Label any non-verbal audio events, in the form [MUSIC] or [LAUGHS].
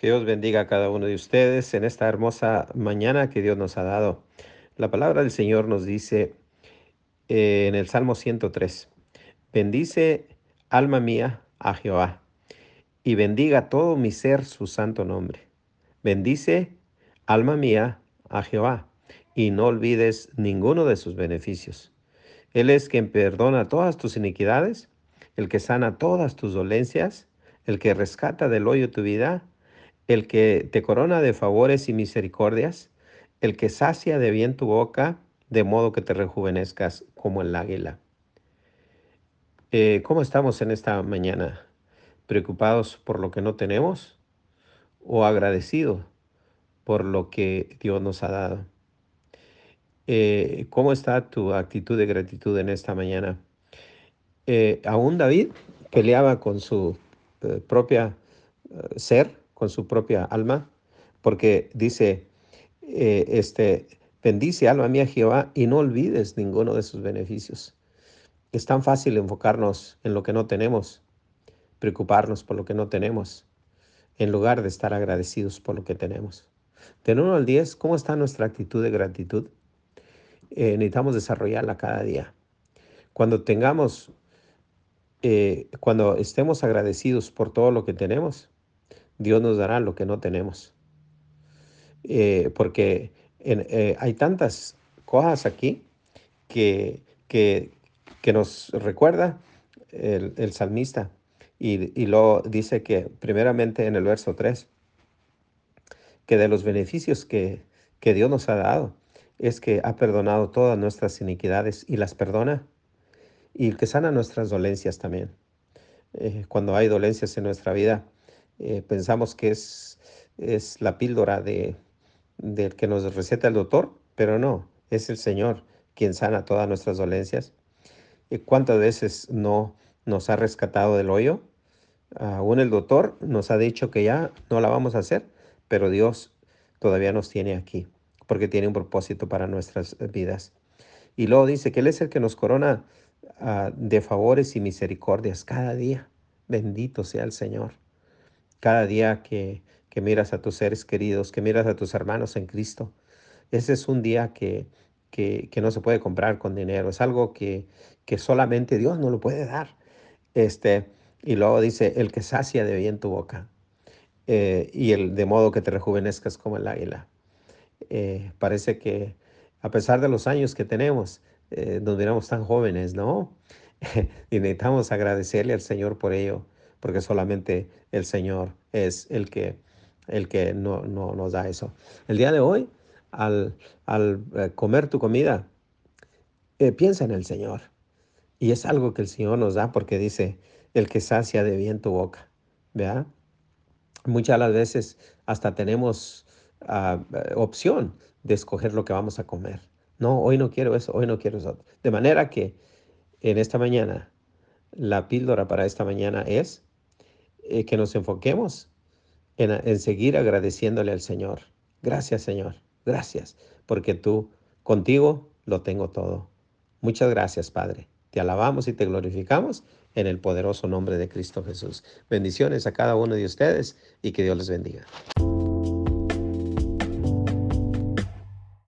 Que Dios bendiga a cada uno de ustedes en esta hermosa mañana que Dios nos ha dado. La palabra del Señor nos dice eh, en el Salmo 103, bendice alma mía a Jehová y bendiga todo mi ser su santo nombre. Bendice alma mía a Jehová y no olvides ninguno de sus beneficios. Él es quien perdona todas tus iniquidades, el que sana todas tus dolencias, el que rescata del hoyo tu vida el que te corona de favores y misericordias, el que sacia de bien tu boca, de modo que te rejuvenezcas como el águila. Eh, ¿Cómo estamos en esta mañana? ¿Preocupados por lo que no tenemos o agradecidos por lo que Dios nos ha dado? Eh, ¿Cómo está tu actitud de gratitud en esta mañana? Eh, aún David peleaba con su propia ser con su propia alma, porque dice, eh, este, bendice alma mía Jehová y no olvides ninguno de sus beneficios. Es tan fácil enfocarnos en lo que no tenemos, preocuparnos por lo que no tenemos, en lugar de estar agradecidos por lo que tenemos. De 1 al 10, ¿cómo está nuestra actitud de gratitud? Eh, necesitamos desarrollarla cada día. Cuando tengamos, eh, cuando estemos agradecidos por todo lo que tenemos, Dios nos dará lo que no tenemos. Eh, porque eh, hay tantas cosas aquí que, que, nos recuerda el, salmista. Y, y lo dice que primeramente en el verso 3, que de los beneficios que, que Dios nos ha dado es que ha perdonado todas nuestras iniquidades y las perdona y que sana nuestras dolencias también. Eh, cuando hay dolencias en nuestra vida, eh, pensamos que es, es la píldora de, del que nos receta el doctor, pero no, es el Señor quien sana todas nuestras dolencias. ¿Y cuántas veces no nos ha rescatado del hoyo? Aún el doctor nos ha dicho que ya no la vamos a hacer, pero Dios todavía nos tiene aquí, porque tiene un propósito para nuestras vidas. Y luego dice que Él es el que nos corona ah, de favores y misericordias cada día. Bendito sea el Señor cada día que, miras a tus seres queridos, que miras a tus hermanos en Cristo. Ese es un día que, que, no se puede comprar con dinero, es algo que, que solamente Dios no lo puede dar. Este, y luego dice, el que sacia de bien tu boca, eh, y el de modo que te rejuvenezcas como el águila. Eh, parece que a pesar de los años que tenemos, eh, nos miramos tan jóvenes, ¿no? [LAUGHS] y necesitamos agradecerle al Señor por ello porque solamente el Señor es el que, el que no, nos da eso. El día de hoy, al, eh, comer tu comida, eh, piensa en el Señor. Y es algo que el Señor nos da porque dice, el que sacia de bien tu boca. Muchas las veces hasta tenemos ah, opción de escoger lo que vamos a comer. No, hoy no quiero eso, hoy no quiero eso. De manera que en esta mañana, la píldora para esta mañana es eh, que nos enfoquemos en, en seguir agradeciéndole al Señor. Gracias, Señor. Gracias, porque tú contigo lo tengo todo. Muchas gracias, Padre. Te alabamos y te glorificamos en el poderoso nombre de Cristo Jesús. Bendiciones a cada uno de ustedes y que Dios les bendiga.